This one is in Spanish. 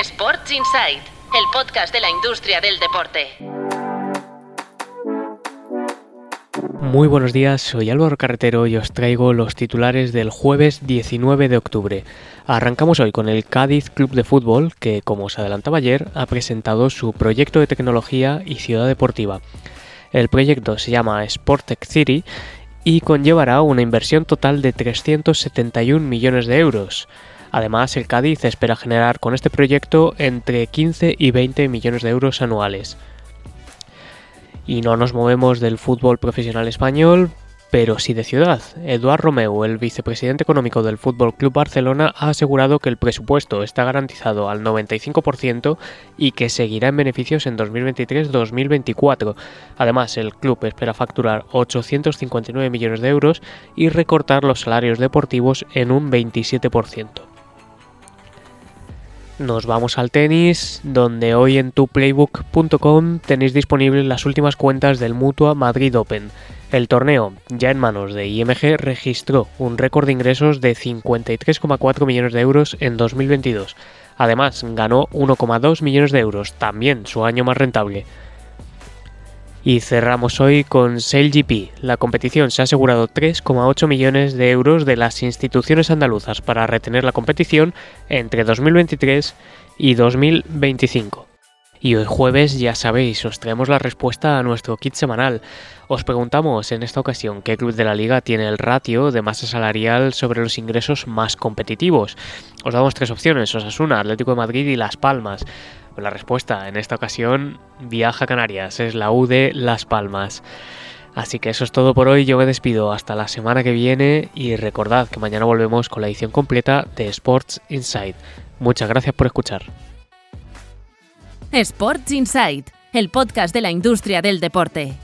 Sports Insight, el podcast de la industria del deporte. Muy buenos días, soy Álvaro Carretero y os traigo los titulares del jueves 19 de octubre. Arrancamos hoy con el Cádiz Club de Fútbol, que como os adelantaba ayer, ha presentado su proyecto de tecnología y ciudad deportiva. El proyecto se llama Sportec City y conllevará una inversión total de 371 millones de euros. Además, el Cádiz espera generar con este proyecto entre 15 y 20 millones de euros anuales. Y no nos movemos del fútbol profesional español, pero sí de ciudad. Eduard Romeu, el vicepresidente económico del Fútbol Club Barcelona, ha asegurado que el presupuesto está garantizado al 95% y que seguirá en beneficios en 2023-2024. Además, el club espera facturar 859 millones de euros y recortar los salarios deportivos en un 27%. Nos vamos al tenis, donde hoy en tuplaybook.com tenéis disponibles las últimas cuentas del Mutua Madrid Open. El torneo, ya en manos de IMG, registró un récord de ingresos de 53,4 millones de euros en 2022. Además, ganó 1,2 millones de euros, también su año más rentable. Y cerramos hoy con SailGP. La competición se ha asegurado 3,8 millones de euros de las instituciones andaluzas para retener la competición entre 2023 y 2025. Y hoy jueves, ya sabéis, os traemos la respuesta a nuestro kit semanal. Os preguntamos en esta ocasión qué club de la liga tiene el ratio de masa salarial sobre los ingresos más competitivos. Os damos tres opciones, Osasuna, Atlético de Madrid y Las Palmas. La respuesta en esta ocasión, viaja a Canarias, es la U de Las Palmas. Así que eso es todo por hoy, yo me despido hasta la semana que viene y recordad que mañana volvemos con la edición completa de Sports Insight. Muchas gracias por escuchar. Sports Insight, el podcast de la industria del deporte.